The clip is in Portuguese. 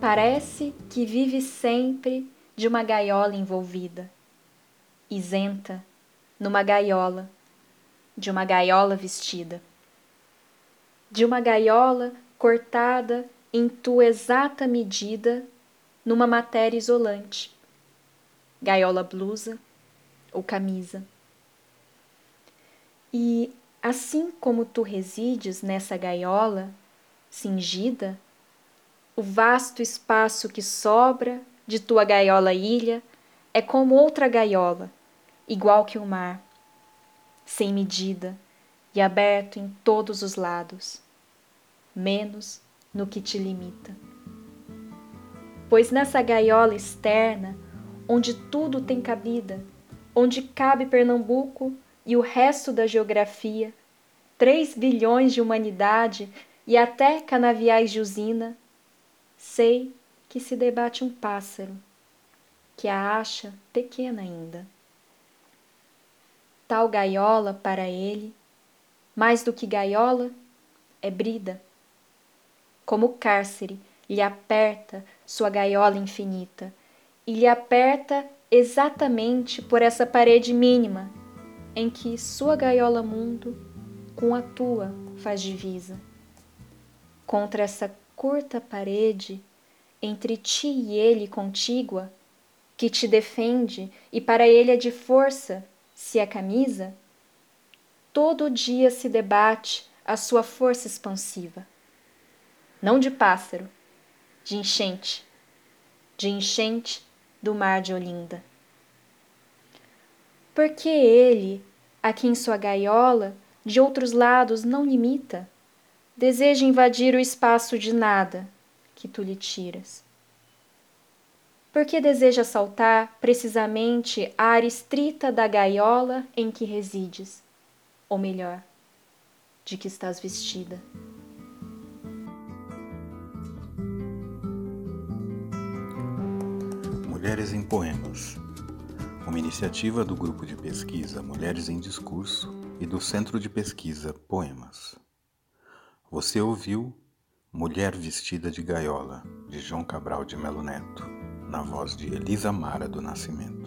Parece que vive sempre de uma gaiola envolvida, isenta, numa gaiola, de uma gaiola vestida. De uma gaiola cortada em tua exata medida numa matéria isolante, gaiola blusa ou camisa. E assim como tu resides nessa gaiola, cingida, o vasto espaço que sobra de tua gaiola ilha é como outra gaiola, igual que o mar, sem medida e aberto em todos os lados, menos no que te limita. Pois nessa gaiola externa, onde tudo tem cabida, onde cabe Pernambuco e o resto da geografia, três bilhões de humanidade e até canaviais de usina, sei que se debate um pássaro, que a acha pequena ainda. Tal gaiola para ele, mais do que gaiola, é brida. Como cárcere, lhe aperta sua gaiola infinita, e lhe aperta exatamente por essa parede mínima em que sua gaiola mundo com a tua faz divisa. Contra essa curta parede entre ti e ele contígua, que te defende e para ele é de força, se é camisa, todo dia se debate a sua força expansiva. Não de pássaro, de enchente, de enchente do mar de Olinda. Porque ele, aqui em sua gaiola, de outros lados não limita, deseja invadir o espaço de nada que tu lhe tiras. Porque deseja saltar precisamente a área estrita da gaiola em que resides, ou melhor, de que estás vestida. Mulheres em Poemas uma iniciativa do grupo de pesquisa Mulheres em Discurso e do Centro de Pesquisa Poemas. Você ouviu Mulher Vestida de Gaiola, de João Cabral de Melo Neto, na voz de Elisa Mara do Nascimento.